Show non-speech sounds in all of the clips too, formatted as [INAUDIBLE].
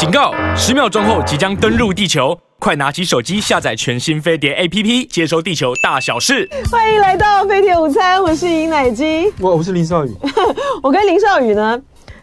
警告！十秒钟后即将登陆地球，快拿起手机下载全新飞碟 APP，接收地球大小事。欢迎来到飞碟午餐，我是尹乃金，我我是林少宇。[LAUGHS] 我跟林少宇呢，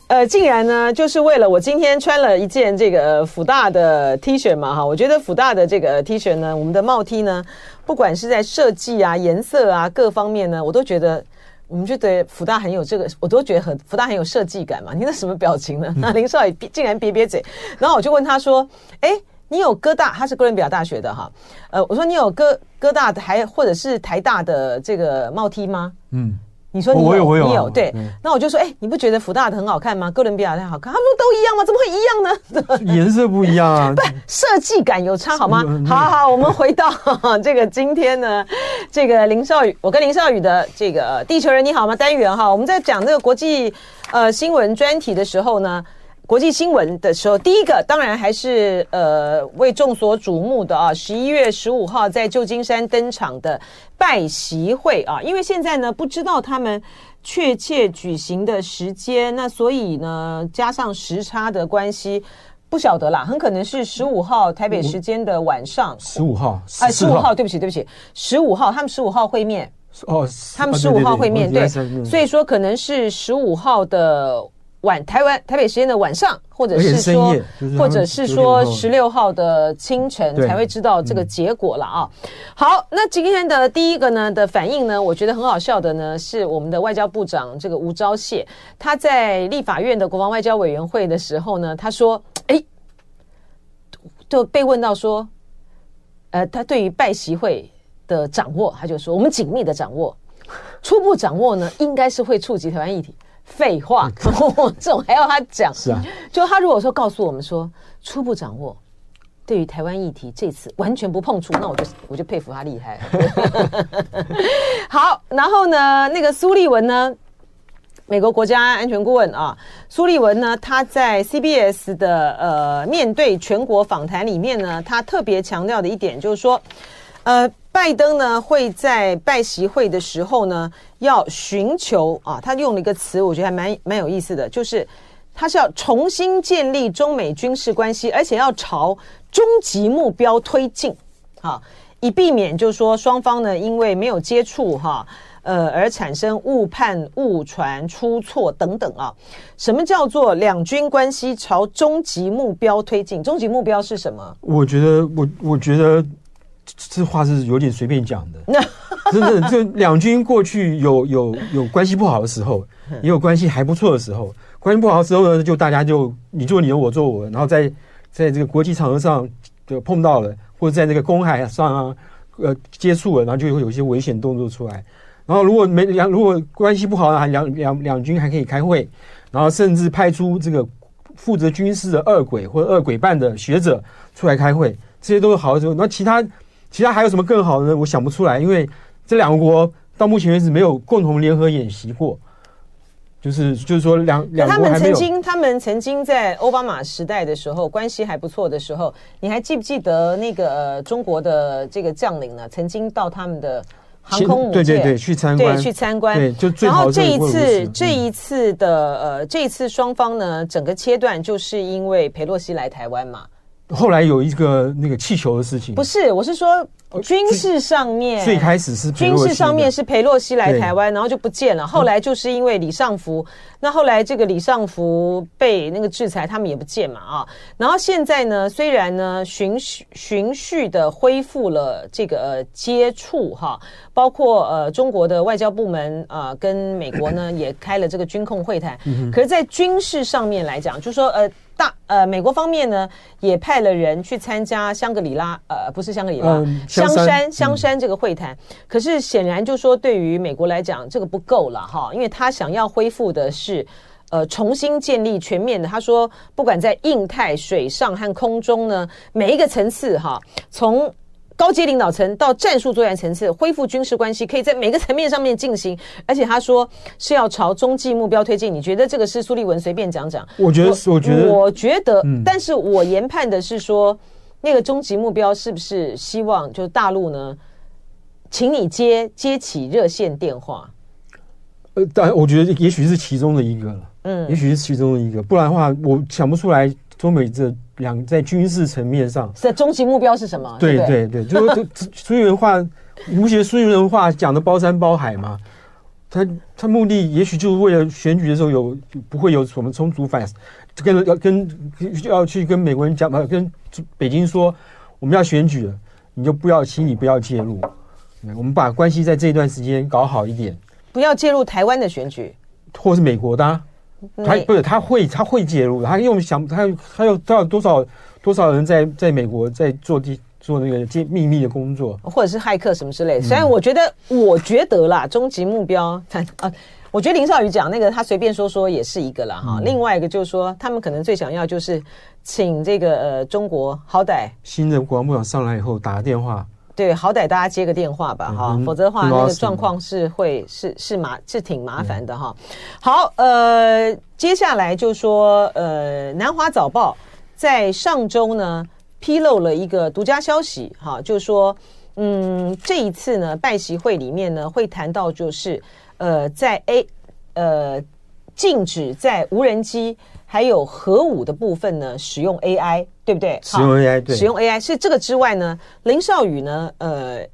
呃，竟然呢，就是为了我今天穿了一件这个辅大的 T 恤嘛，哈，我觉得辅大的这个 T 恤呢，我们的帽 T 呢，不管是在设计啊、颜色啊各方面呢，我都觉得。我们觉得福大很有这个，我都觉得很福大很有设计感嘛。你那什么表情呢？那林少爷竟然瘪瘪嘴，然后我就问他说：“哎，你有哥大？他是哥伦比亚大学的哈。呃，我说你有哥哥大的还或者是台大的这个帽梯吗？”嗯。你说你有，我有，我有啊、你有对，那我就说，哎，你不觉得福大的很好看吗？哥伦比亚的好看，他们都一样吗？怎么会一样呢？[LAUGHS] 颜色不一样啊，[LAUGHS] 不，设计感有差好吗？好好好，我们回到 [LAUGHS] 这个今天呢，这个林少宇，我跟林少宇的这个地球人你好吗单元哈，我们在讲这个国际呃新闻专题的时候呢。国际新闻的时候，第一个当然还是呃为众所瞩目的啊，十一月十五号在旧金山登场的拜习会啊，因为现在呢不知道他们确切举行的时间，那所以呢加上时差的关系，不晓得啦，很可能是十五号台北时间的晚上，十五号哎，十五号，对不起对不起，十五号他们十五号会面。哦，他们十五号会面对，所以说可能是十五号的。晚台湾台北时间的晚上，或者是说，或者是说十六号的清晨才会知道这个结果了啊。好，那今天的第一个呢的反应呢，我觉得很好笑的呢，是我们的外交部长这个吴钊燮，他在立法院的国防外交委员会的时候呢，他说，哎，就被问到说，呃，他对于拜习会的掌握，他就说，我们紧密的掌握，初步掌握呢，应该是会触及台湾议题。废话，[LAUGHS] 这种还要他讲？是啊，就他如果说告诉我们说初步掌握，对于台湾议题这次完全不碰触，那我就我就佩服他厉害。[LAUGHS] 好，然后呢，那个苏立文呢，美国国家安全顾问啊，苏立文呢，他在 CBS 的呃面对全国访谈里面呢，他特别强调的一点就是说，呃。拜登呢会在拜习会的时候呢，要寻求啊，他用了一个词，我觉得还蛮蛮有意思的，就是他是要重新建立中美军事关系，而且要朝终极目标推进，啊，以避免就是说双方呢因为没有接触哈，呃而产生误判、误传、出错等等啊。什么叫做两军关系朝终极目标推进？终极目标是什么？我觉得，我我觉得。这话是有点随便讲的，[LAUGHS] 真的，就两军过去有有有关系不好的时候，也有关系还不错的时候。关系不好的时候呢，就大家就你做你的，我做我的，然后在在这个国际场合上就碰到了，或者在那个公海上啊，呃接触了，然后就会有一些危险动作出来。然后如果没两如果关系不好呢，两两两军还可以开会，然后甚至派出这个负责军事的二鬼或者二鬼办的学者出来开会，这些都是好的时候。那其他。其他还有什么更好的呢？我想不出来，因为这两个国到目前为止没有共同联合演习过，就是就是说两两。他们曾经，他们曾经在奥巴马时代的时候关系还不错的时候，你还记不记得那个、呃、中国的这个将领呢？曾经到他们的航空母舰，对对对，去参观，对去参观。对，就最好然后这一次这一次的呃，这一次双方呢整个切断，就是因为佩洛西来台湾嘛。后来有一个那个气球的事情，不是，我是说军事上面，最开始是军事上面是裴洛西来台湾，然后就不见了。后来就是因为李尚福，那后来这个李尚福被那个制裁，他们也不见嘛啊。然后现在呢，虽然呢循序循序的恢复了这个呃接触哈，包括呃中国的外交部门啊跟美国呢也开了这个军控会谈，可是，在军事上面来讲，就是说呃。大呃，美国方面呢也派了人去参加香格里拉，呃，不是香格里拉，嗯、香山香山这个会谈。嗯、可是显然就说，对于美国来讲，这个不够了哈，因为他想要恢复的是，呃，重新建立全面的。他说，不管在印太、水上和空中呢，每一个层次哈，从高阶领导层到战术作战层次，恢复军事关系可以在每个层面上面进行，而且他说是要朝终极目标推进。你觉得这个是苏立文随便讲讲？我觉得，我觉得，我觉得，但是我研判的是说，那个终极目标是不是希望就是大陆呢，请你接接起热线电话？呃，但我觉得也许是其中的一个了，嗯，也许是其中的一个，不然的话，我想不出来中美这两在军事层面上，在终极目标是什么？对对对，就是苏联文化，你不觉得苏联文化讲的包山包海嘛？他他目的也许就是为了选举的时候有不会有什么冲突反，跟要跟要去跟美国人讲嘛，跟北京说我们要选举了，你就不要请你不要介入，我们把关系在这段时间搞好一点，不要介入台湾的选举，或是美国的、啊。他不是，他会，他会介入。他用想，他他有他有多少多少人在在美国在做地做那个机秘密的工作，或者是骇客什么之类的。虽然我觉得，我觉得啦，终极目标，他啊，我觉得林少宇讲那个，他随便说说也是一个了哈。另外一个就是说，他们可能最想要就是请这个呃中国好歹新的国防部长上来以后打个电话。对，好歹大家接个电话吧，哈、嗯，否则的话，那个状况是会是是麻是挺麻烦的哈。好，呃，接下来就说，呃，南华早报在上周呢披露了一个独家消息，哈，就是说，嗯，这一次呢拜习会里面呢会谈到，就是呃，在 A 呃禁止在无人机。还有核武的部分呢，使用 AI，对不对？使用 AI，对，使用 AI。是这个之外呢，林少宇呢，呃，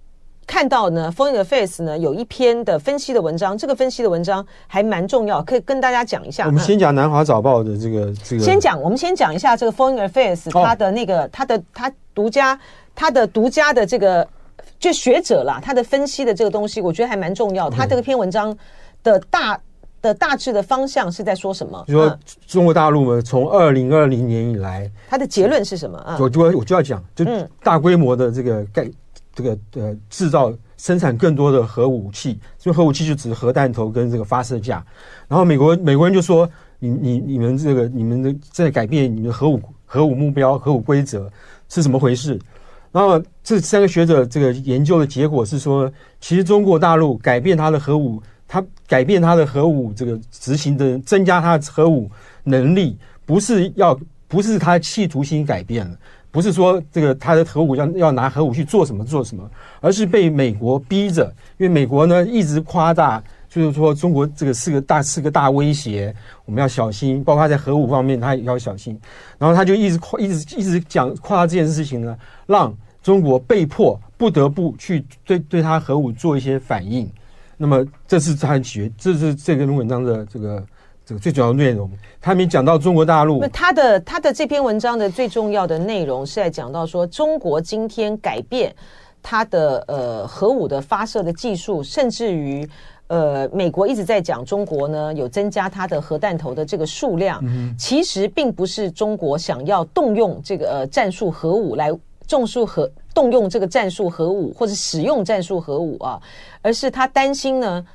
看到呢，Foreign Affairs 呢有一篇的分析的文章，这个分析的文章还蛮重要，可以跟大家讲一下。我们先讲南华早报的这个这个。先讲，我们先讲一下这个 Foreign Affairs 它的那个它的它独家它的独家的这个就学者啦，他的分析的这个东西，我觉得还蛮重要。他这个篇文章的大。的大致的方向是在说什么？就说中国大陆嘛，从二零二零年以来，它的结论是什么啊？我就我就要讲，就大规模的这个盖这个呃制造生产更多的核武器，所以核武器就指核弹头跟这个发射架。然后美国美国人就说：“你你你们这个你们的在改变你们的核武核武目标核武规则是怎么回事？”然后这三个学者这个研究的结果是说，其实中国大陆改变它的核武。他改变他的核武这个执行的，增加他的核武能力，不是要不是他企图心改变了，不是说这个他的核武要要拿核武去做什么做什么，而是被美国逼着，因为美国呢一直夸大，就是说中国这个是个大是个大威胁，我们要小心，包括在核武方面他也要小心，然后他就一直夸一直一直讲夸大这件事情呢，让中国被迫不得不去对对他核武做一些反应。那么这是他学，这是这篇文章的这个这个最主要的内容。他没讲到中国大陆。那他的他的这篇文章的最重要的内容是在讲到说，中国今天改变它的呃核武的发射的技术，甚至于呃美国一直在讲中国呢有增加它的核弹头的这个数量，嗯、其实并不是中国想要动用这个呃战术核武来种树核。动用这个战术核武或者使用战术核武啊，而是他担心呢，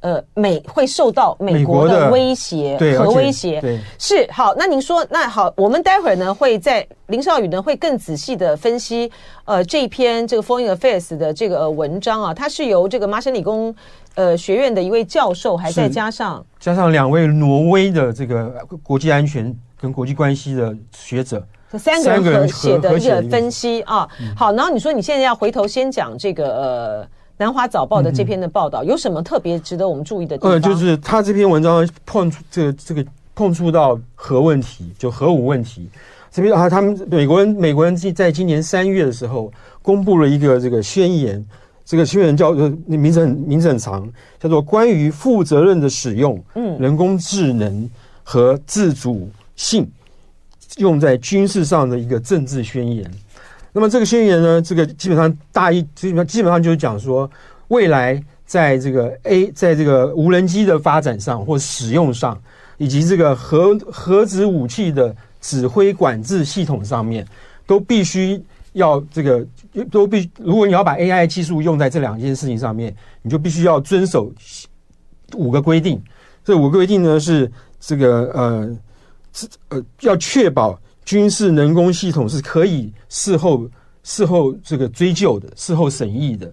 呃，美会受到美国的威胁，和威胁。是好，那您说，那好，我们待会儿呢会在林少宇呢会更仔细的分析，呃，这一篇这个 Foreign Affairs 的这个文章啊，它是由这个麻省理工呃学院的一位教授，还再加上加上两位挪威的这个国际安全跟国际关系的学者。三个人合写的一个分析啊，好，然后你说你现在要回头先讲这个呃南华早报的这篇的报道，有什么特别值得我们注意的地方？呃，就是他这篇文章碰触这个这个碰触到核问题，就核武问题。这边啊，他们美国人美国人在今年三月的时候公布了一个这个宣言，这个宣言叫做名字很名字很长，叫做关于负责任的使用嗯人工智能和自主性。用在军事上的一个政治宣言。那么这个宣言呢，这个基本上大意基本上基本上就是讲说，未来在这个 A 在这个无人机的发展上或使用上，以及这个核核子武器的指挥管制系统上面，都必须要这个都必如果你要把 AI 技术用在这两件事情上面，你就必须要遵守五个规定。这五个规定呢是这个呃。是呃，要确保军事能工系统是可以事后事后这个追究的，事后审议的。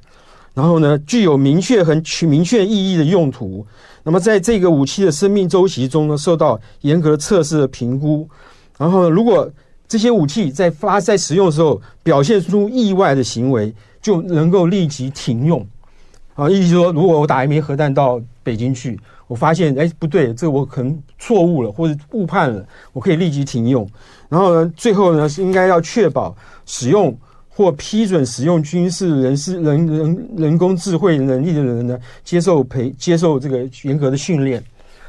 然后呢，具有明确和明确意义的用途。那么，在这个武器的生命周期中呢，受到严格测试的评估。然后，如果这些武器在发在使用的时候表现出意外的行为，就能够立即停用。啊，意思说，如果我打一枚核弹到北京去，我发现哎不对，这我可能错误了或者误判了，我可以立即停用。然后呢，最后呢是应该要确保使用或批准使用军事人士人人人工智慧能力的人呢，接受培接受这个严格的训练。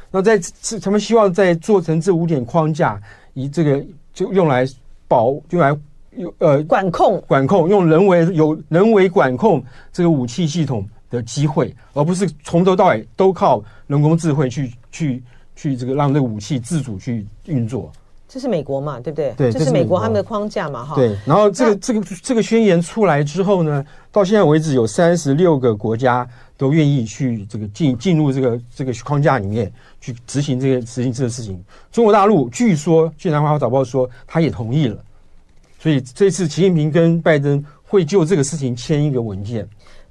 那在这他们希望在做成这五点框架，以这个就用来保用来用呃管控管控用人为有人为管控这个武器系统的机会，而不是从头到尾都靠人工智慧去去去这个让这个武器自主去运作。这是美国嘛，对不对？对，这是美国他们的框架嘛，哈。对，然后这个这个这个宣言出来之后呢，到现在为止有三十六个国家都愿意去这个进进入这个这个框架里面去执行这个执行这个事情。中国大陆据说，据南华早报说，他也同意了。所以这次习近平跟拜登会就这个事情签一个文件。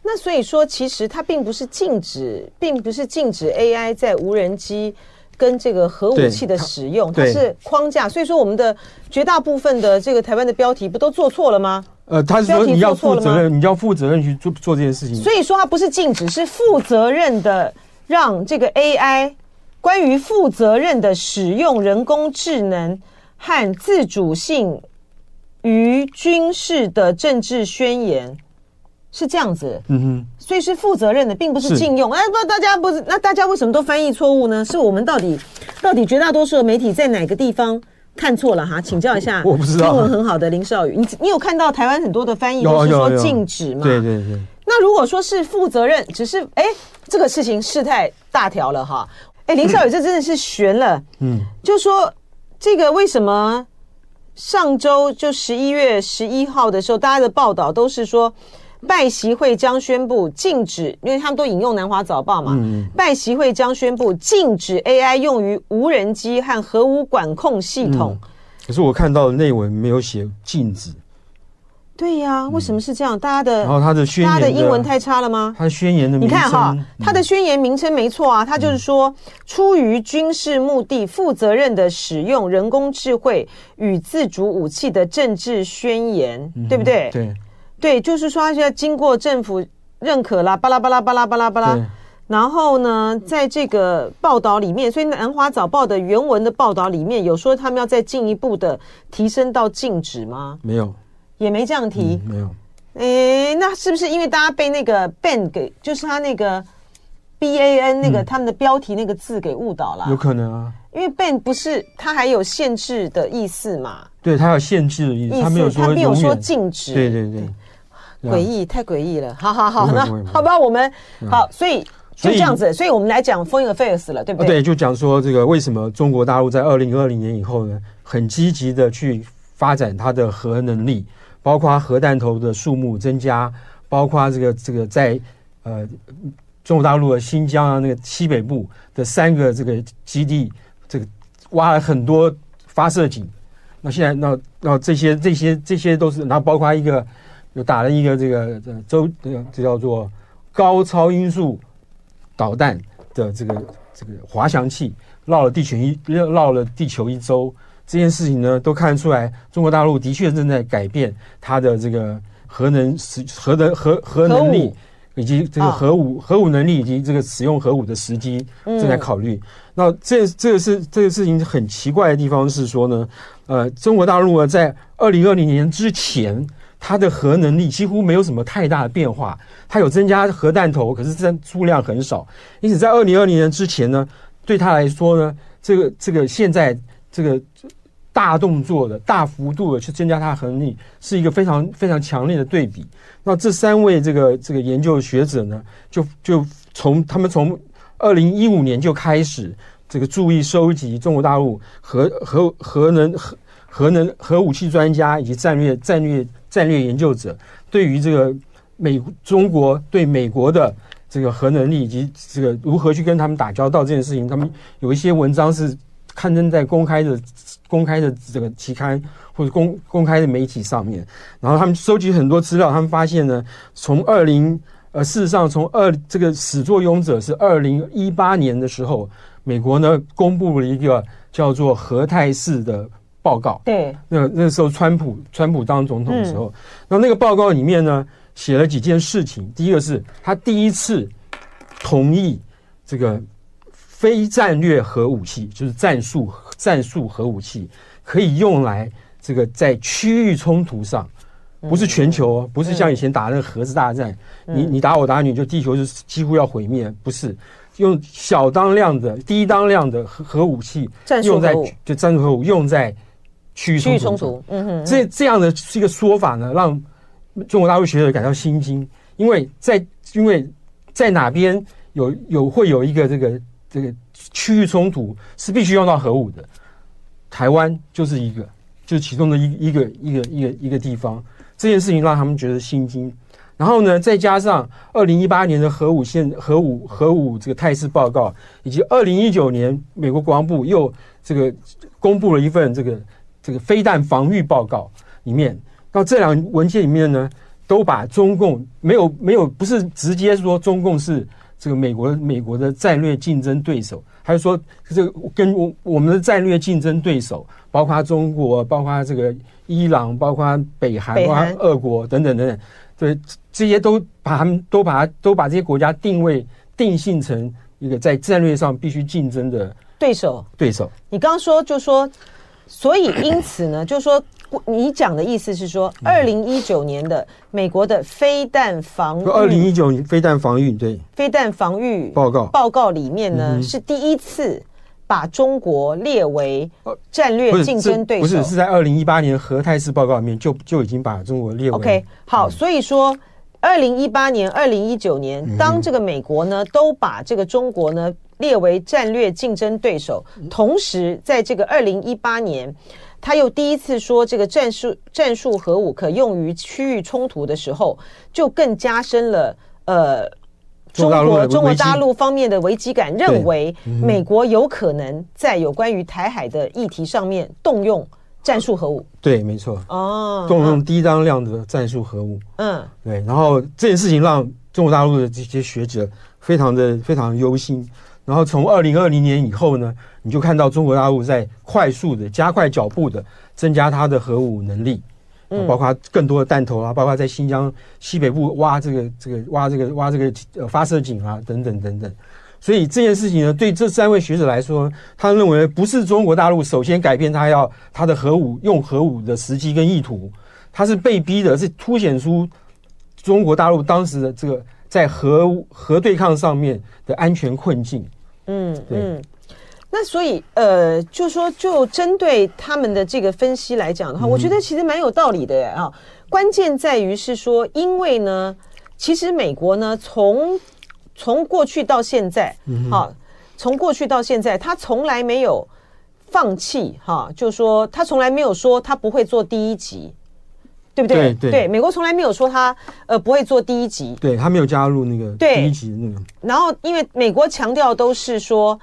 那所以说，其实它并不是禁止，并不是禁止 AI 在无人机。跟这个核武器的使用，它是框架，所以说我们的绝大部分的这个台湾的标题不都做错了吗？呃，他是说你要负责任，你要负责任去做做这件事情。所以说它不是禁止，是负责任的让这个 AI 关于负责任的使用人工智能和自主性于军事的政治宣言。是这样子，嗯哼，所以是负责任的，并不是禁用。哎，不，大家不是，那大家为什么都翻译错误呢？是我们到底到底绝大多数的媒体在哪个地方看错了哈？请教一下，我不知道。英文很好的林少宇，你你有看到台湾很多的翻译都是说禁止吗？对对对。那如果说是负责任，只是哎，这个事情事态大条了哈。哎，林少宇，这真的是悬了。嗯，就说这个为什么上周就十一月十一号的时候，大家的报道都是说。拜习会将宣布禁止，因为他们都引用南华早报嘛。嗯、拜习会将宣布禁止 AI 用于无人机和核武管控系统。嗯、可是我看到的内文没有写禁止。对呀、啊，为什么是这样？大家的，然后他的宣言，他的英文太差了吗？他的宣言的名称，你看哈，他的宣言名称没错啊，他就是说，出于军事目的，负责任的使用人工智慧与自主武器的政治宣言，嗯、对不对？对。对，就是说，要经过政府认可啦，巴拉巴拉巴拉巴拉巴拉。然后呢，在这个报道里面，所以南华早报的原文的报道里面有说，他们要再进一步的提升到禁止吗？没有，也没这样提。嗯、没有。诶，那是不是因为大家被那个 ban 给，就是他那个 B A N 那个、嗯、他们的标题那个字给误导了？有可能啊。因为 ban 不是它还有限制的意思嘛？对，它有限制的意思，他没有说，他没有说禁止。对对对。诡异，太诡异了！好好好，那好吧，我们好，所以就这样子，所以我们来讲 Foreign Affairs 了，对不对？对，就讲说这个为什么中国大陆在二零二零年以后呢，很积极的去发展它的核能力，包括核弹头的数目增加，包括这个这个在呃中国大陆的新疆啊那个西北部的三个这个基地，这个挖了很多发射井。那现在那那这些这些这些都是，然后包括一个。就打了一个这个这周这这叫做高超音速导弹的这个这个滑翔器绕了地球一绕了地球一周，这件事情呢都看得出来，中国大陆的确正在改变它的这个核能使核的核核能力以及这个核武核武能力以及这个使用核武的时机正在考虑。那这这个是这个事情很奇怪的地方是说呢，呃，中国大陆呢在二零二零年之前。它的核能力几乎没有什么太大的变化，它有增加核弹头，可是这数量很少。因此，在二零二零年之前呢，对他来说呢，这个这个现在这个大动作的大幅度的去增加它的核能力，是一个非常非常强烈的对比。那这三位这个这个研究学者呢，就就从他们从二零一五年就开始这个注意收集中国大陆核核核能核核能核武器专家以及战略战略。战略研究者对于这个美中国对美国的这个核能力以及这个如何去跟他们打交道这件事情，他们有一些文章是刊登在公开的公开的这个期刊或者公公开的媒体上面。然后他们收集很多资料，他们发现呢，从二零呃事实上从二这个始作俑者是二零一八年的时候，美国呢公布了一个叫做核态势的。报告。对，那那时候川普川普当总统的时候，那、嗯、那个报告里面呢写了几件事情。第一个是他第一次同意这个非战略核武器，就是战术战术核武器，可以用来这个在区域冲突上，不是全球，嗯、不是像以前打那个核子大战，嗯、你你打我打你，就地球就几乎要毁灭，不是。用小当量的低当量的核核武器用在就战术核武用在区域冲突，冲突嗯哼，这这样的是一个说法呢，让中国大陆学者感到心惊，因为在因为在哪边有有会有一个这个这个区域冲突是必须用到核武的，台湾就是一个，就是其中的一一个一个一个一个地方，这件事情让他们觉得心惊。然后呢，再加上二零一八年的核武现核武核武这个态势报告，以及二零一九年美国国防部又这个公布了一份这个。这个飞弹防御报告里面，到这两文件里面呢，都把中共没有没有不是直接说中共是这个美国美国的战略竞争对手，还是说这个跟我我们的战略竞争对手，包括中国，包括这个伊朗，包括北韩，包括俄国等等等等，对这些都把他们都把它都把这些国家定位定性成一个在战略上必须竞争的对手。对手，你刚刚说就说。所以，因此呢，就是说，你讲的意思是说，二零一九年的美国的飞弹防御，二零一九年飞弹防御对飞弹防御报告报告里面呢，是第一次把中国列为战略竞争对手。不是，是在二零一八年核态势报告里面就就已经把中国列为。OK，好，所以说，二零一八年、二零一九年，当这个美国呢都把这个中国呢。列为战略竞争对手，同时在这个二零一八年，他又第一次说这个战术战术核武可用于区域冲突的时候，就更加深了呃中国中国大陆方面的危机感，认为美国有可能在有关于台海的议题上面动用战术核武。对，没错。哦，动用低当量的战术核武。嗯，对。然后这件事情让中国大陆的这些学者非常的非常忧心。然后从二零二零年以后呢，你就看到中国大陆在快速的加快脚步的增加它的核武能力，嗯，包括更多的弹头啊，包括在新疆西北部挖这个这个挖这个挖这个呃发射井啊等等等等。所以这件事情呢，对这三位学者来说，他认为不是中国大陆首先改变他要他的核武用核武的时机跟意图，他是被逼的，是凸显出中国大陆当时的这个在核核对抗上面的安全困境。嗯嗯，那所以呃，就说就针对他们的这个分析来讲的话，嗯、我觉得其实蛮有道理的呀啊。关键在于是说，因为呢，其实美国呢，从从过去到现在，嗯，好，从过去到现在，他从来没有放弃哈，就说他从来没有说他不会做第一级。对不对？对，美国从来没有说他呃不会做第一级，对，他没有加入那个第一级的那个。然后，因为美国强调都是说，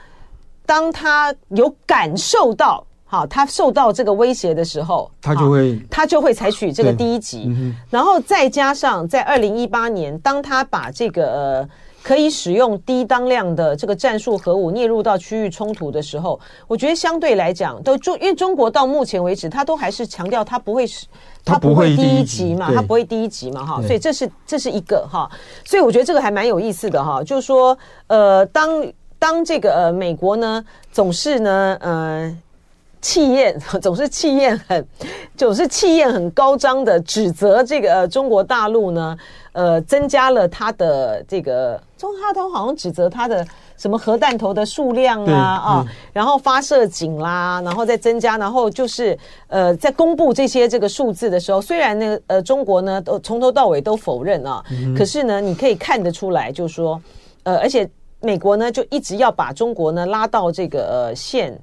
当他有感受到好，他受到这个威胁的时候，他就会他就会采取这个第一级。然后再加上在二零一八年，当他把这个呃。可以使用低当量的这个战术核武列入到区域冲突的时候，我觉得相对来讲都中，因为中国到目前为止，它都还是强调它不会是，它不会第一级嘛，它不会第一级嘛，哈，所以这是这是一个哈，所以我觉得这个还蛮有意思的哈，就是说，呃，当当这个呃美国呢总是呢呃。气焰 [LAUGHS] 总是气焰很，总是气焰很高涨的指责这个、呃、中国大陆呢，呃，增加了它的这个中哈都好像指责它的什么核弹头的数量啊啊，然后发射井啦，然后再增加，然后就是呃，在公布这些这个数字的时候，虽然那个呃中国呢都从头到尾都否认啊，嗯、可是呢，你可以看得出来，就是说呃，而且美国呢就一直要把中国呢拉到这个呃现。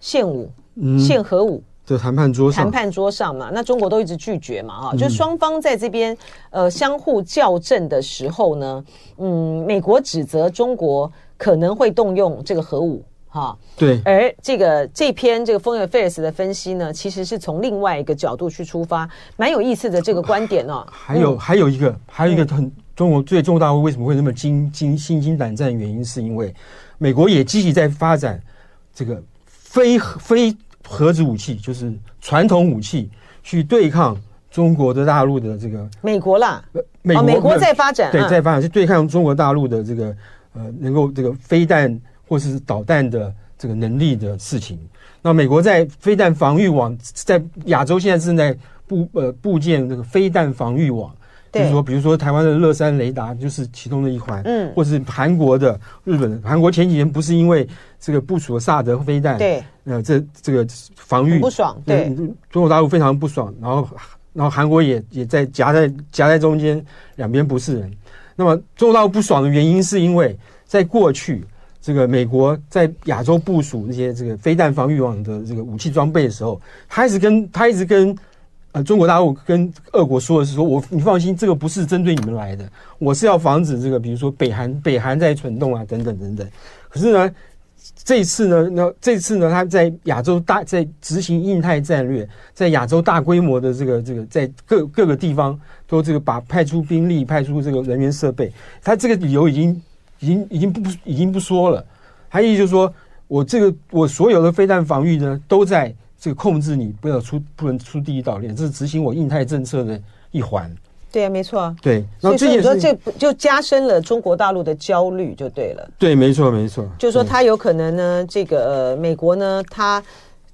现武，现核武的谈判桌上，谈判桌上嘛，那中国都一直拒绝嘛，哈，就双方在这边呃相互校正的时候呢，嗯，美国指责中国可能会动用这个核武，哈，对，而这个这篇这个 Foreign Affairs 的分析呢，其实是从另外一个角度去出发，蛮有意思的这个观点哦。还有还有一个还有一个很中国对中国大陆为什么会那么惊惊心惊胆战？原因是因为美国也积极在发展这个。非非核子武器，就是传统武器，去对抗中国的大陆的这个美国啦，美国、哦、美国在发展，对，在发展是对抗中国大陆的这个呃，能够这个飞弹或是导弹的这个能力的事情。那美国在飞弹防御网在亚洲现在正在布呃布建这个飞弹防御网，就是说，比如说台湾的乐山雷达就是其中的一环，嗯，或是韩国的、日本的、韩国前几年不是因为这个部署了萨德飞弹，对，呃，这这个防御不爽，对，中国大陆非常不爽，然后然后韩国也也在夹在夹在中间，两边不是人。那么中国大陆不爽的原因是因为在过去。这个美国在亚洲部署那些这个飞弹防御网的这个武器装备的时候，他一直跟他一直跟呃中国大陆跟俄国说的是说，我你放心，这个不是针对你们来的，我是要防止这个比如说北韩北韩在蠢动啊等等等等。可是呢，这次呢，那这次呢，他在亚洲大在执行印太战略，在亚洲大规模的这个这个在各各个地方都这个把派出兵力、派出这个人员设备，他这个理由已经。已经已经不已经不说了，他意思就是说，我这个我所有的飞弹防御呢，都在这个控制你不要出不能出第一岛链，这是执行我印太政策的一环。对啊，没错。对，然后所以你说这就加深了中国大陆的焦虑，就对了。对，没错，没错。就是说，他有可能呢，这个、呃、美国呢，他。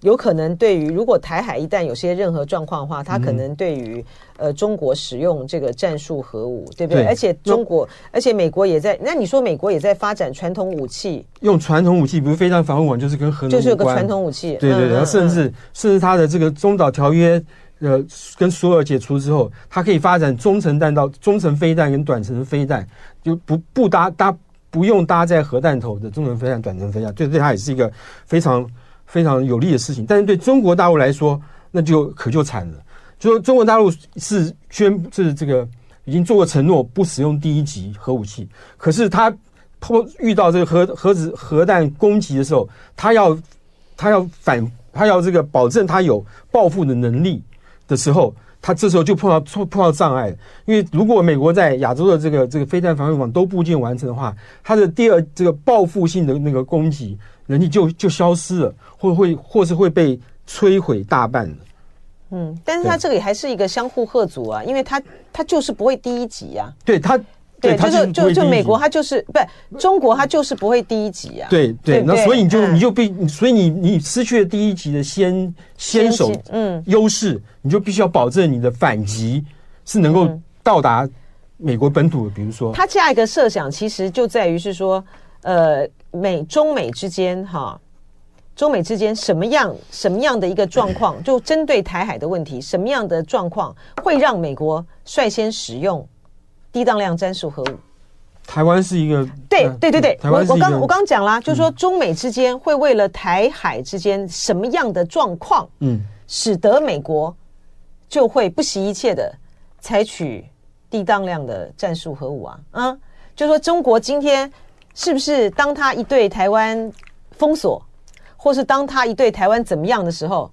有可能对于如果台海一旦有些任何状况的话，他可能对于呃中国使用这个战术核武，对不对？而且中国，而且美国也在。那你说美国也在发展传统武器，用传统武器，不是非常防护网，就是跟核就是有个传统武器。对对对，甚至甚至他的这个中导条约呃跟苏俄解除之后，它可以发展中程弹道、中程飞弹跟短程飞弹，就不不搭搭不用搭载核弹头的中程飞弹、短程飞弹，对对，它也是一个非常。非常有利的事情，但是对中国大陆来说，那就可就惨了。就说中国大陆是宣布是这个已经做过承诺，不使用第一级核武器。可是他碰遇到这个核核子核弹攻击的时候，他要他要反，他要这个保证他有报复的能力的时候，他这时候就碰到碰碰到障碍。因为如果美国在亚洲的这个这个飞弹防御网都部件完成的话，它的第二这个报复性的那个攻击。人力就就消失了，或会或是会被摧毁大半的。嗯，但是他这个也还是一个相互贺阻啊，因为他他就是不会第一级呀、啊。对他，对，他就就就美国，他就是不是中国，他就是不会第一级啊。对对，那所以你就你就必，所以你你失去了第一级的先先手嗯优势，你就必须要保证你的反击是能够到达美国本土的。比如说，他下一个设想其实就在于是说，呃。美中美之间，哈，中美之间什么样什么样的一个状况？就针对台海的问题，什么样的状况会让美国率先使用低当量战术核武？台湾是一个，对对对对，我我刚我刚讲啦，就是说中美之间会为了台海之间什么样的状况，嗯，使得美国就会不惜一切的采取低当量的战术核武啊，嗯，就是说中国今天。是不是当他一对台湾封锁，或是当他一对台湾怎么样的时候，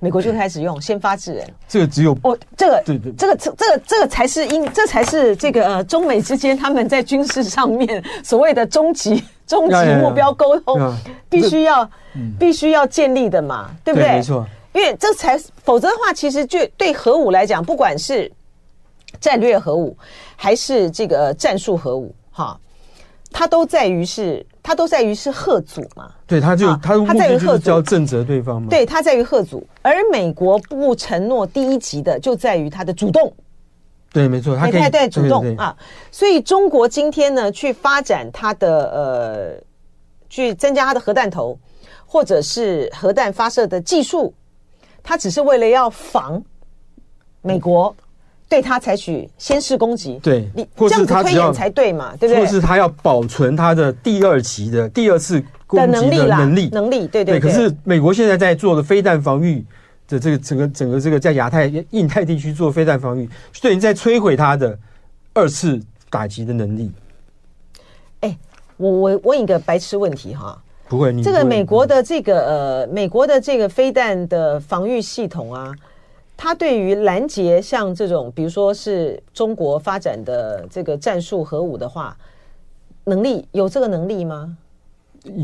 美国就开始用先发制人？这个只有哦，这个对对，这个这这个这个才是因，这才是这个呃中美之间他们在军事上面 [LAUGHS] 所谓的终极终极目标沟通，必须要必须要建立的嘛，对不对？没错，因为这才否则的话，其实就对核武来讲，不管是战略核武还是这个战术核武，哈。它都在于是，它都在于是贺阻嘛？对，他就他他在于贺阻，要正责对方嘛？对，他在于贺阻，而美国不承诺第一级的，就在于他的主动。对，没错，他可以对主动啊。所以中国今天呢，去发展它的呃，去增加它的核弹头，或者是核弹发射的技术，它只是为了要防美国。嗯对他采取先制攻击，对，你这样子推演才对嘛，对不对？或是他要保存他的第二级的第二次攻击的能力，能力，能力，对对对。可是美国现在在做的飞弹防御的这个整个整个这个在亚太印太地区做飞弹防御，对，在摧毁他的二次打击的能力。哎，我我问一个白痴问题哈，不会，你这个美国的这个呃，美国的这个飞弹的防御系统啊。他对于拦截像这种，比如说是中国发展的这个战术核武的话，能力有这个能力吗？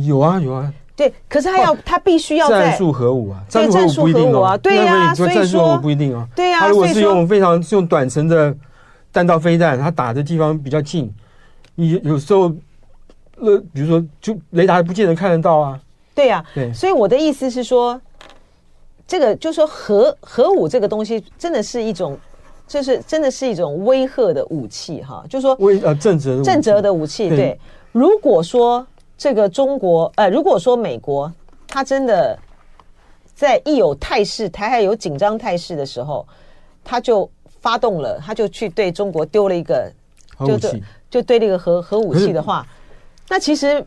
有啊，有啊。对，可是他要，他必须要战术核武啊，战术核武啊，对呀，所以说战术核武不一定啊，对呀。他如果是用非常用短程的弹道飞弹，他打的地方比较近，你有时候呃，比如说就雷达不见得看得到啊。对呀，对。所以我的意思是说，这个就是说核核武这个东西真的是一种，就是真的是一种威吓的武器哈，就是说威呃震慑震慑的武器。对，如果说这个中国呃，如果说美国它真的在一有态势，台海有紧张态势的时候，它就发动了，它就去对中国丢了一个核武器。就对那个核核武器的话，那其实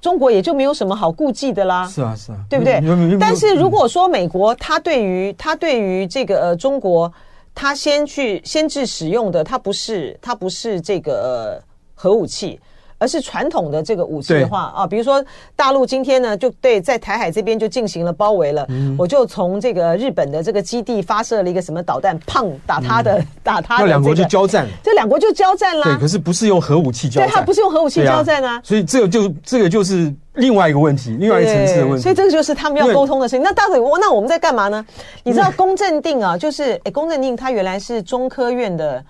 中国也就没有什么好顾忌的啦。是啊，是啊，对不对？但是如果说美国它对于它对于这个呃中国，它先去先制使用的，它不是它不是这个呃核武器。而是传统的这个武器的话啊，比如说大陆今天呢，就对在台海这边就进行了包围了，嗯、我就从这个日本的这个基地发射了一个什么导弹，砰，打他的，嗯、[LAUGHS] 打他的，这个，那两国就交战，这两国就交战啦。对，可是不是用核武器交战，对，他不是用核武器交战啊，啊。所以这个就这个就是另外一个问题，另外一个层次的问题。所以这个就是他们要沟通的事情。那到底我那我们在干嘛呢？你知道龚正定啊，就是哎，龚正定他原来是中科院的。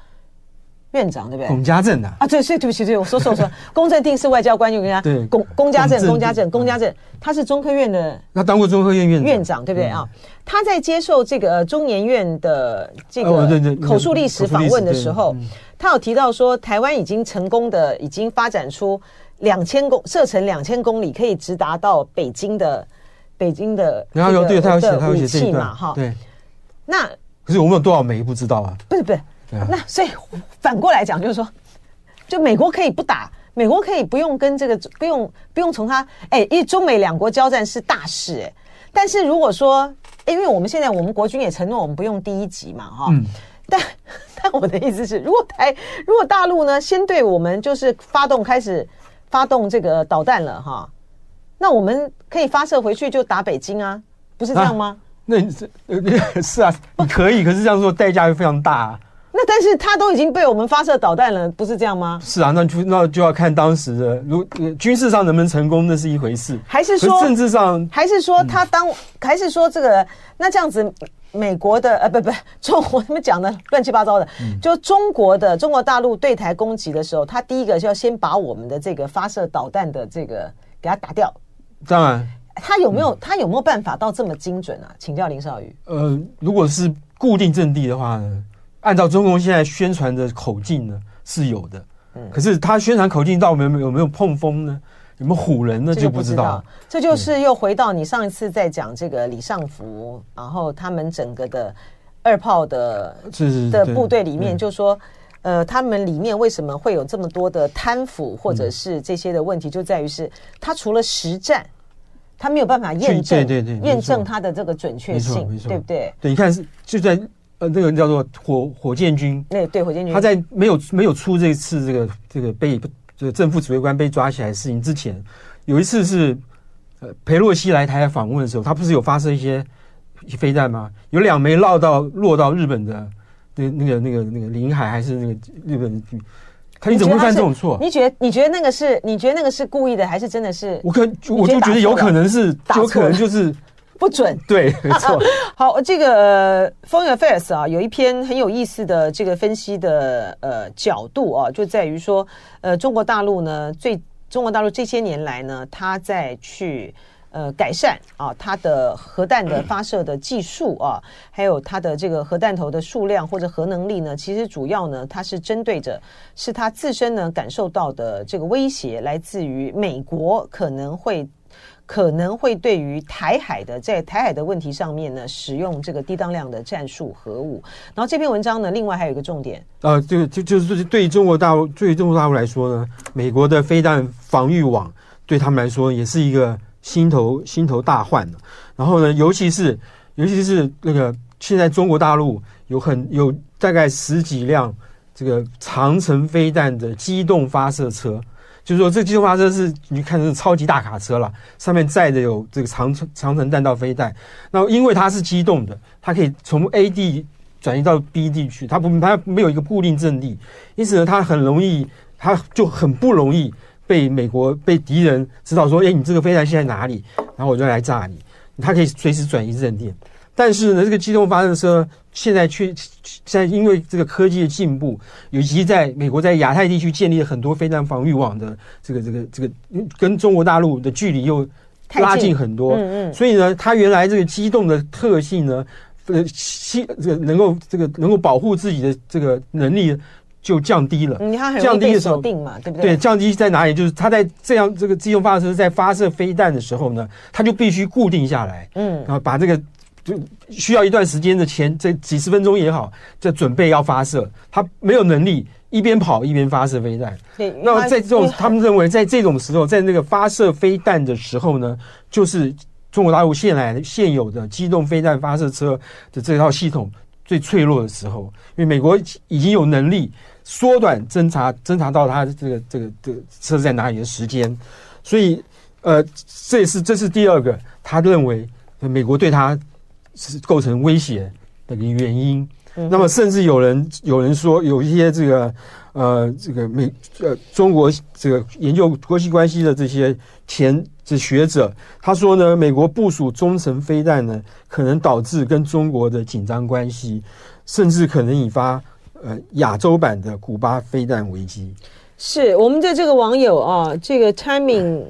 院长对不对？龚家正的啊，对，对，对不起，对，我说错了，说。龚 [LAUGHS] 正定是外交官，就跟他对，龚龚家正，龚家正，龚家正，他是中科院的，他当过中科院院院长，对不对？啊？他在接受这个中研院的这个口述历史访问的时候，他有提到说，台湾已经成功的已经发展出两千公射程两千公里，可以直达到北京的北京的，然后有对他有写他有写这一段哈，对，那可是我们有多少枚不知道啊？不是不是。啊、那所以反过来讲，就是说，就美国可以不打，美国可以不用跟这个不用不用从他哎，因为中美两国交战是大事哎。但是如果说，因为我们现在我们国军也承诺我们不用第一级嘛哈，嗯、但但我的意思是，如果台如果大陆呢先对我们就是发动开始发动这个导弹了哈，那我们可以发射回去就打北京啊，不是这样吗？啊、那你是 [LAUGHS] 是啊，你可以，可是这样做代价会非常大啊。那但是他都已经被我们发射导弹了，不是这样吗？是啊，那就那就要看当时的如军事上能不能成功，那是一回事。还是说政治上？还是说他当？嗯、还是说这个？那这样子，美国的呃不不，中国他们讲的乱七八糟的，嗯、就中国的中国大陆对台攻击的时候，他第一个就要先把我们的这个发射导弹的这个给他打掉。当然，他有没有、嗯、他有没有办法到这么精准啊？请教林少宇。呃，如果是固定阵地的话呢？按照中共现在宣传的口径呢，是有的。嗯，可是他宣传口径到没有有没有碰锋呢？有没有唬人呢？就不知道。这就是又回到你上一次在讲这个李尚福，然后他们整个的二炮的的部队里面，就说，呃，他们里面为什么会有这么多的贪腐或者是这些的问题，就在于是他除了实战，他没有办法验证，对对对，验证他的这个准确性，对不对？对，你看是就在。呃，那个叫做火火箭军，那对，火箭军，他在没有没有出这次这个这个被这个正副指挥官被抓起来的事情之前，有一次是呃裴洛西来台来访问的时候，他不是有发射一些飞弹吗？有两枚落到落到日本的那那个那个那个领海，还是那个日本？他你怎么会犯这种错？你觉得你觉得那个是你觉得那个是故意的，还是真的是？我可我就觉得有可能是，有可能就是。不准，[LAUGHS] 对，没错。[LAUGHS] 好，这个 Foreign Affairs 啊，有一篇很有意思的这个分析的呃角度啊，就在于说，呃，中国大陆呢，最中国大陆这些年来呢，它在去呃改善啊，它的核弹的发射的技术啊，还有它的这个核弹头的数量或者核能力呢，其实主要呢，它是针对着是它自身呢感受到的这个威胁，来自于美国可能会。可能会对于台海的在台海的问题上面呢，使用这个低当量的战术核武。然后这篇文章呢，另外还有一个重点，呃，这个就就是对于中国大陆，对于中国大陆来说呢，美国的飞弹防御网对他们来说也是一个心头心头大患。然后呢，尤其是尤其是那个现在中国大陆有很有大概十几辆这个长城飞弹的机动发射车。就是说，这个机动发射是你看是超级大卡车了，上面载着有这个长程长程弹道飞弹。那因为它是机动的，它可以从 A 地转移到 B 地去，它不它没有一个固定阵地，因此呢，它很容易，它就很不容易被美国被敌人知道说，哎，你这个飞弹现在哪里？然后我就来炸你。它可以随时转移阵地。但是呢，这个机动发射车现在却现在因为这个科技的进步，以及在美国在亚太地区建立了很多飞弹防御网的这个这个这个，跟中国大陆的距离又拉近很多，嗯嗯，所以呢，它原来这个机动的特性呢，呃，吸这个能够这个能够保护自己的这个能力。就降低了，你看很容易被锁定嘛，对不对？对，降低在哪里？就是它在这样这个机动发射车在发射飞弹的时候呢，它就必须固定下来，嗯，然后把这个就需要一段时间的前这几十分钟也好，在准备要发射，他没有能力一边跑一边发射飞弹。对，那么在这种他们认为在这种时候，在那个发射飞弹的时候呢，就是中国大陆现来现有的机动飞弹发射车的这套系统最脆弱的时候，因为美国已经有能力。缩短侦查侦查到它的这个这个这个车在哪里的时间，所以呃，这也是这是第二个，他认为美国对他是构成威胁的一个原因。嗯、那么，甚至有人有人说，有一些这个呃这个美呃中国这个研究国际关系的这些前这学者，他说呢，美国部署中程飞弹呢，可能导致跟中国的紧张关系，甚至可能引发。呃，亚洲版的古巴飞弹危机，是我们的这个网友啊，这个 timing，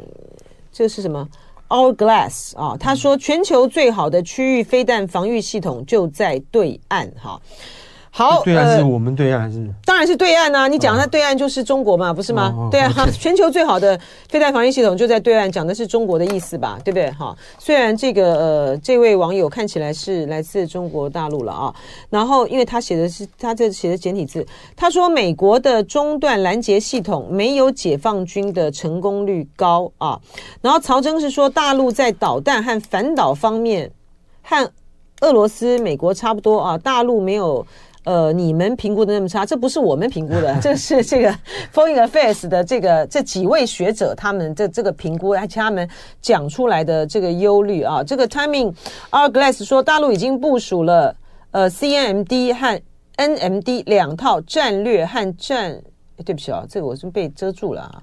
这是什么？Hourglass 啊，他说全球最好的区域飞弹防御系统就在对岸哈。好，对岸是我们对岸还是？呃、当然是对岸啊！你讲它对岸就是中国嘛，不是吗？哦、对啊，哦、全球最好的飞弹防御系统就在对岸，讲的是中国的意思吧？对不对？哈，虽然这个呃，这位网友看起来是来自中国大陆了啊，然后因为他写的是他这写的简体字，他说美国的中断拦截系统没有解放军的成功率高啊，然后曹征是说大陆在导弹和反导方面和俄罗斯、美国差不多啊，大陆没有。呃，你们评估的那么差，这不是我们评估的，[LAUGHS] 这是这个 Foreign Affairs 的这个这几位学者他们的这个评估，而且他们讲出来的这个忧虑啊，这个 Timing our glass 说，大陆已经部署了呃 CNMD 和 NMD 两套战略和战，对不起啊，这个我是被遮住了啊。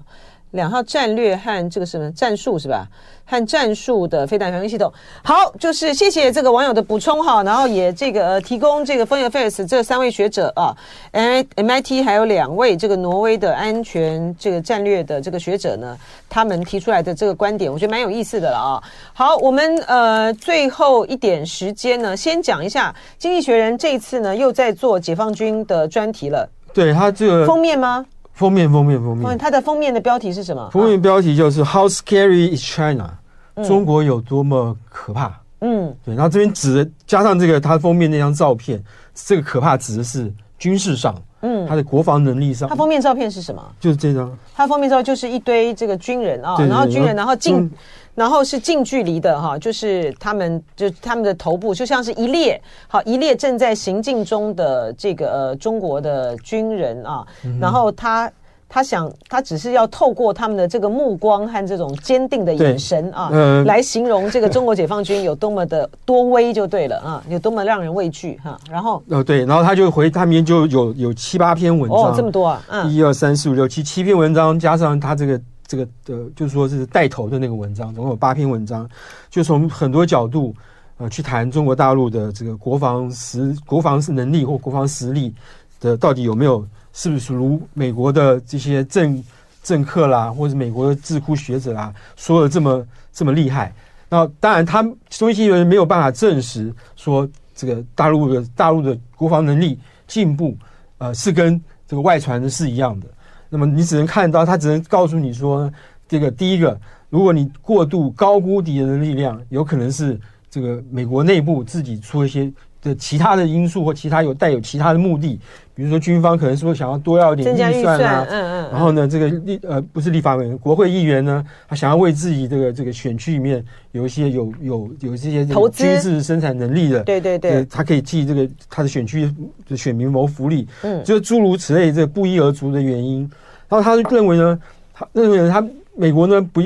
两套战略和这个什么战术是吧？和战术的飞弹防御系统。好，就是谢谢这个网友的补充哈，然后也这个、呃、提供这个 Foreign Affairs 这三位学者啊，MIT 还有两位这个挪威的安全这个战略的这个学者呢，他们提出来的这个观点，我觉得蛮有意思的了啊。好，我们呃最后一点时间呢，先讲一下《经济学人》这一次呢又在做解放军的专题了。对他这个封面吗？封面，封面，封面。它的封面的标题是什么？封面标题就是 “How scary is China？”、嗯、中国有多么可怕？嗯，对。然后这边指的加上这个它封面那张照片，这个可怕指的是军事上，嗯，它的国防能力上。它封面照片是什么？就是这张。它封面照就是一堆这个军人啊，然后军人，然后近。然后是近距离的哈，就是他们就他们的头部就像是一列好一列正在行进中的这个呃中国的军人啊，嗯、然后他他想他只是要透过他们的这个目光和这种坚定的眼神啊，呃、来形容这个中国解放军有多么的多威就对了啊，有多么让人畏惧哈。然后呃对，然后他就回他们就有有七八篇文章哦这么多啊，嗯，一二三四五六七七篇文章加上他这个。这个的，就是说是带头的那个文章，总共有八篇文章，就从很多角度，呃，去谈中国大陆的这个国防实、国防是能力或国防实力的到底有没有，是不是如美国的这些政政客啦，或者美国的智库学者啦说的这么这么厉害？那当然，他中经学人没有办法证实说这个大陆的大陆的国防能力进步，呃，是跟这个外传的是一样的。那么你只能看到，他只能告诉你说，这个第一个，如果你过度高估敌人的力量，有可能是这个美国内部自己出一些的其他的因素或其他有带有其他的目的，比如说军方可能说想要多要一点预算啊，嗯嗯，然后呢，这个立呃不是立法委员，国会议员呢，他想要为自己这个这个选区里面有一些有有有这些这个军事生产能力的，对对对，他可以替这个他的选区的选民谋福利，嗯，就是诸如此类这个不一而足的原因。然后他就认为呢，他认为他美国呢不，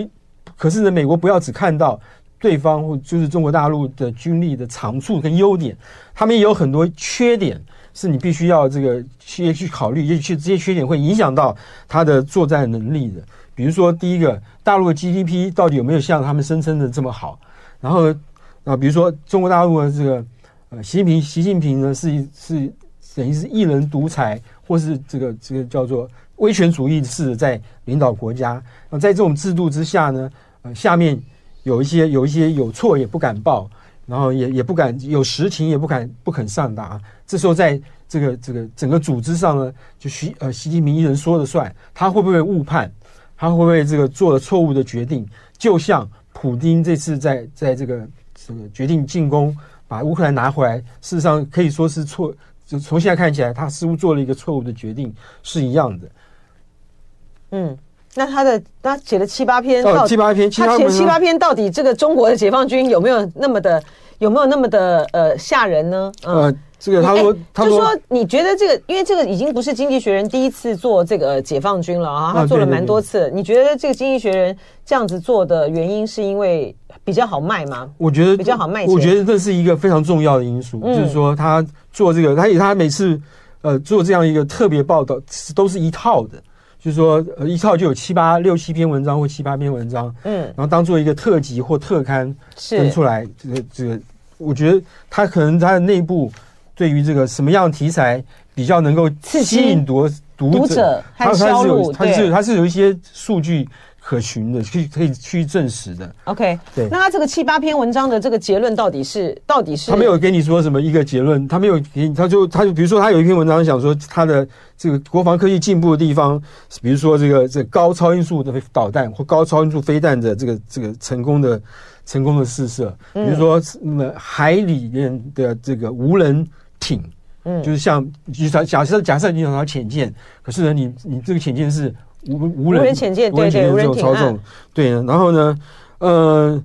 可是呢，美国不要只看到对方或就是中国大陆的军力的长处跟优点，他们也有很多缺点，是你必须要这个去去考虑，也去这些缺点会影响到他的作战能力的。比如说，第一个，大陆的 GDP 到底有没有像他们声称的这么好？然后啊，比如说中国大陆的这个呃，习近平习近平呢是是等于是一人独裁，或是这个这个叫做威权主义式的在领导国家。那在这种制度之下呢，呃，下面有一些有一些有错也不敢报，然后也也不敢有实情也不敢不肯上达。这时候在这个这个整个组织上呢，就习呃习近平一人说了算，他会不会误判？他会不会这个做了错误的决定？就像普丁这次在在这个这个决定进攻，把乌克兰拿回来，事实上可以说是错。就从现在看起来，他似乎做了一个错误的决定，是一样的。嗯，那他的他写了七八篇，哦，七八篇，他写七八篇，到底这个中国的解放军有没有那么的有没有那么的呃吓人呢？嗯。呃这个他说，他说你觉得这个，因为这个已经不是《经济学人》第一次做这个解放军了啊，他做了蛮多次。你觉得这个《经济学人》这样子做的原因，是因为比较好卖吗？我觉得比较好卖。我觉得这是一个非常重要的因素，就是说他做这个，他他每次呃做这样一个特别报道，都是一套的，就是说呃一套就有七八六七篇文章或七八篇文章，嗯，然后当做一个特辑或特刊登出来。这个这个，我觉得他可能他的内部。对于这个什么样的题材比较能够吸引读读者，他是有，他是他是有一些数据可循的，可以可以去证实的。OK，对，那他这个七八篇文章的这个结论到底是到底是？他没有给你说什么一个结论，他没有给你，他就他就比如说他有一篇文章想说他的这个国防科技进步的地方，比如说这个这个高超音速的导弹或高超音速飞弹的这个这个成功的成功的试射，比如说那么海里面的这个无人。艇，嗯，就是像，就假假设假设你有条潜舰，可是呢，你你这个潜舰是无无人潜舰，对对，无人操纵，对。然后呢，呃，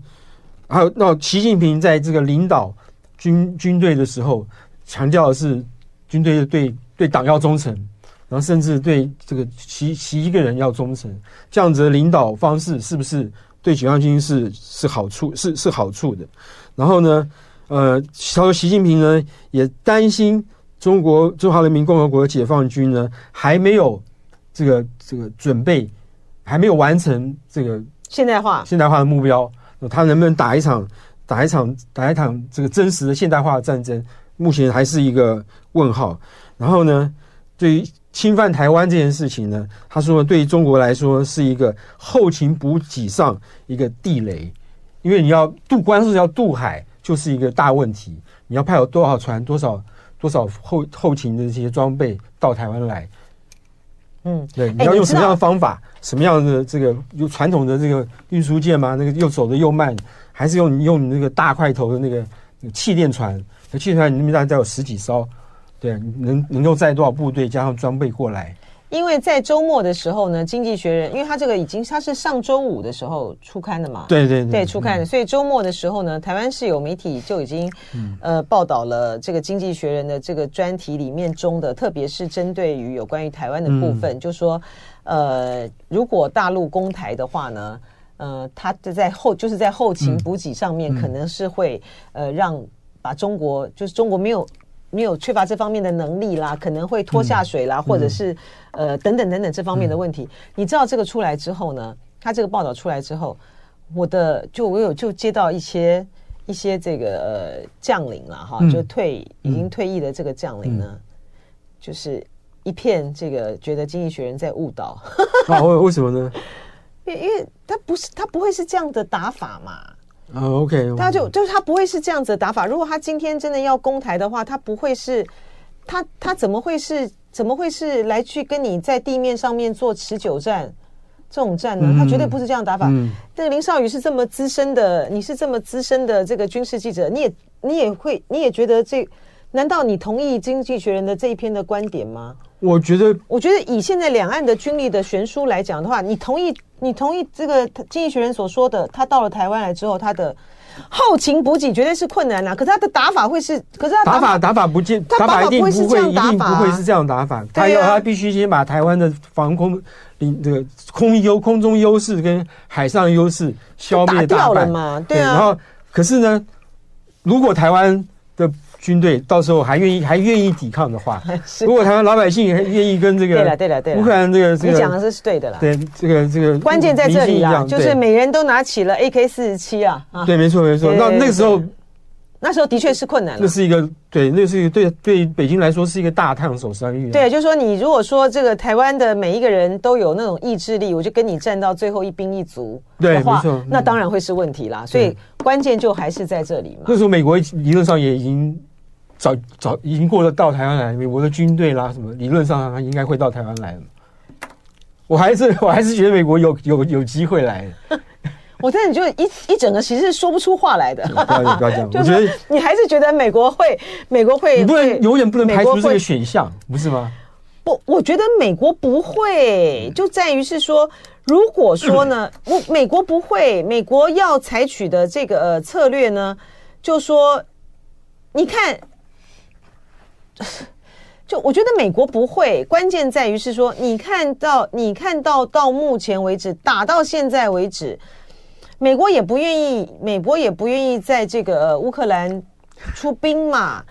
还有那习近平在这个领导军军队的时候，强调的是军队对对党要忠诚，然后甚至对这个习习一个人要忠诚，这样子的领导方式是不是对解放军是是好处是是好处的？然后呢？呃，他说习近平呢也担心中国中华人民共和国的解放军呢还没有这个这个准备，还没有完成这个现代化现代化的目标，他能不能打一场打一场打一场这个真实的现代化的战争，目前还是一个问号。然后呢，对于侵犯台湾这件事情呢，他说对于中国来说是一个后勤补给上一个地雷，因为你要渡关是要渡海。就是一个大问题，你要派有多少船、多少多少后后勤的这些装备到台湾来？嗯，对，你要用什么样的方法？什么样的这个用传统的这个运输舰吗？那个又走的又慢，还是用用你那个大块头的那个气垫船？那气垫船你那边大概有十几艘，对，能能够载多少部队加上装备过来？因为在周末的时候呢，《经济学人》因为他这个已经他是上周五的时候出刊的嘛，对对对，对出刊的，所以周末的时候呢，台湾是有媒体就已经呃报道了这个《经济学人》的这个专题里面中的，特别是针对于有关于台湾的部分，就说呃，如果大陆攻台的话呢，呃，他在后就是在后勤补给上面可能是会呃让把中国就是中国没有。没有缺乏这方面的能力啦，可能会拖下水啦，嗯、或者是、嗯、呃等等等等这方面的问题。嗯、你知道这个出来之后呢？他这个报道出来之后，我的就我有就接到一些一些这个呃将领了哈，就退、嗯、已经退役的这个将领呢，嗯、就是一片这个觉得经济学人在误导。啊，为为什么呢？[LAUGHS] 因因为他不是他不会是这样的打法嘛。啊、uh,，OK，他就就是他不会是这样子的打法。如果他今天真的要攻台的话，他不会是，他他怎么会是怎么会是来去跟你在地面上面做持久战这种战呢？他绝对不是这样打法。嗯，这个林少宇是这么资深的，你是这么资深的这个军事记者，你也你也会你也觉得这？难道你同意《经济学人》的这一篇的观点吗？我觉得，我觉得以现在两岸的军力的悬殊来讲的话，你同意？你同意这个《经济学人》所说的？他到了台湾来之后，他的后勤补给绝对是困难啊。可是他的打法会是？可是他打法打法不见，他打法一定不会是这样打法，不会是这样打法。他要他必须先把台湾的防空领这个空优空中优势跟海上优势消灭掉了嘛？对啊。然后，可是呢，如果台湾的军队到时候还愿意还愿意抵抗的话，[LAUGHS] 如果台湾老百姓也愿意跟这个对了对了对了乌克兰这个这个你讲的是是对的了，对这个这个 [LAUGHS] 关键在这里啊，就是每人都拿起了 AK 四十七啊，对，没错没错。那那个时候那时候的确是困难了。那是一个对，那是一个对对北京来说是一个大烫手山芋。对，就是说你如果说这个台湾的每一个人都有那种意志力，我就跟你战到最后一兵一卒的话，对，没错，那当然会是问题啦。所以关键就还是在这里嘛。那时候美国理论上也已经早早已经过了到台湾来，美国的军队啦什么，理论上他应该会到台湾来了。我还是 [LAUGHS] 我还是觉得美国有有有机会来的。[LAUGHS] 我真的就一一整个其实是说不出话来的。[LAUGHS] 不要讲，不要讲。我觉得你还是觉得美国会，美国会，你不能永远不能排除这个选项，不是吗？不，我觉得美国不会，就在于是说，如果说呢，[CLEARS THROAT] 我美国不会，美国要采取的这个呃策略呢，就说，你看，[LAUGHS] 就我觉得美国不会，关键在于是说，你看到，你看到到目前为止，打到现在为止。美国也不愿意，美国也不愿意在这个乌克兰出兵嘛。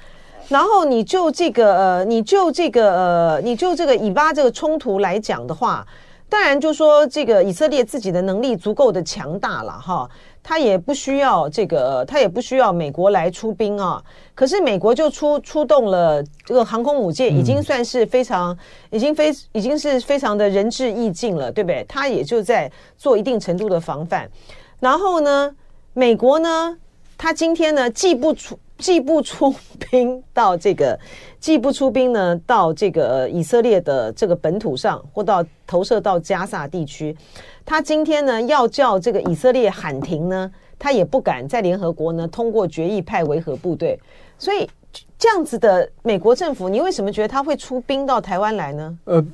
然后你就这个呃，你就这个呃，你就这个以巴这个冲突来讲的话，当然就说这个以色列自己的能力足够的强大了哈，他也不需要这个，他也不需要美国来出兵啊。可是美国就出出动了这个航空母舰，已经算是非常，已经非已经是非常的仁至义尽了，对不对？他也就在做一定程度的防范。然后呢，美国呢，他今天呢，既不出既不出兵到这个，既不出兵呢到这个以色列的这个本土上，或到投射到加萨地区，他今天呢要叫这个以色列喊停呢，他也不敢在联合国呢通过决议派维和部队。所以这样子的美国政府，你为什么觉得他会出兵到台湾来呢？呃，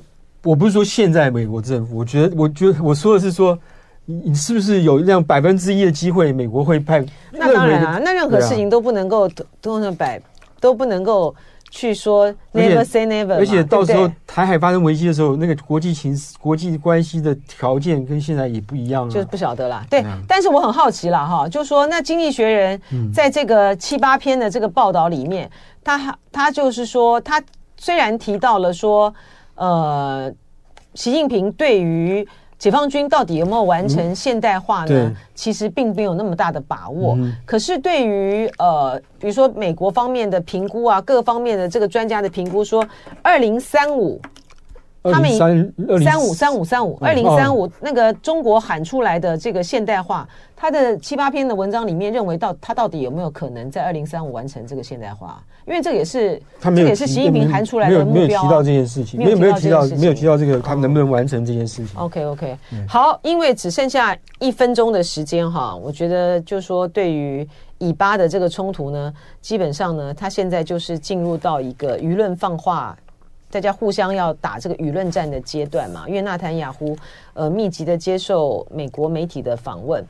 我不是说现在美国政府，我觉得，我觉得我说的是说。你是不是有这样百分之一的机会，美国会派？那当然啊，那任何事情都不能够都能百都不能够去说 never say never。而且到时候台海发生危机的时候，那个国际情国际关系的条件跟现在也不一样了，就是不晓得啦。对，但是我很好奇了哈，就说那《经济学人》在这个七八篇的这个报道里面，他他就是说，他虽然提到了说，呃，习近平对于解放军到底有没有完成现代化呢？嗯、其实并没有那么大的把握。嗯、可是对于呃，比如说美国方面的评估啊，各方面的这个专家的评估说，二零三五，他们三五三五三五二零三五那个中国喊出来的这个现代化，他的七八篇的文章里面认为到他到底有没有可能在二零三五完成这个现代化？因为这个也是，这个也是习近平喊出来的目标，没有提到这件事情，没有没有提到没有提到这个他能不能完成这件事情。OK OK，好，因为只剩下一分钟的时间哈，我觉得就是说对于以巴的这个冲突呢，基本上呢，他现在就是进入到一个舆论放话。大家互相要打这个舆论战的阶段嘛，因为纳坦雅胡呃密集的接受美国媒体的访问，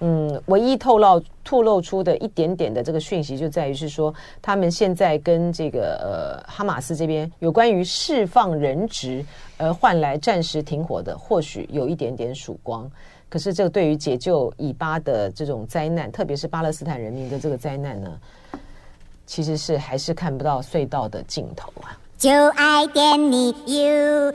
嗯唯一透露透露出的一点点的这个讯息就在于是说他们现在跟这个呃哈马斯这边有关于释放人质而换来暂时停火的或许有一点点曙光。可是这个对于解救以巴的这种灾难特别是巴勒斯坦人民的这个灾难呢其实是还是看不到隧道的尽头啊。就爱点你 ufo